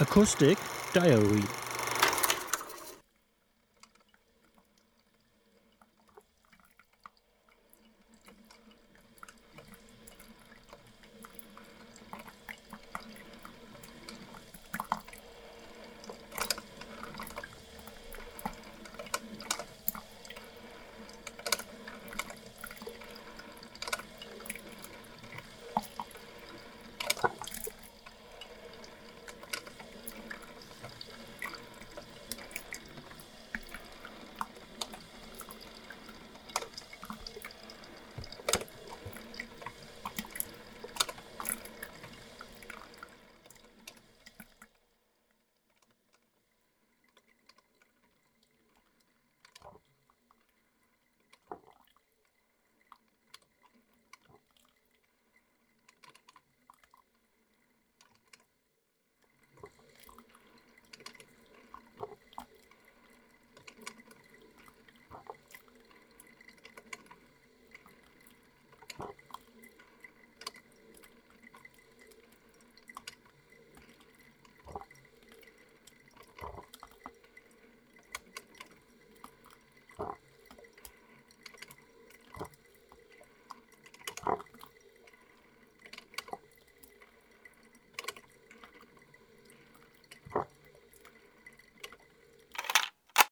Acoustic Diary.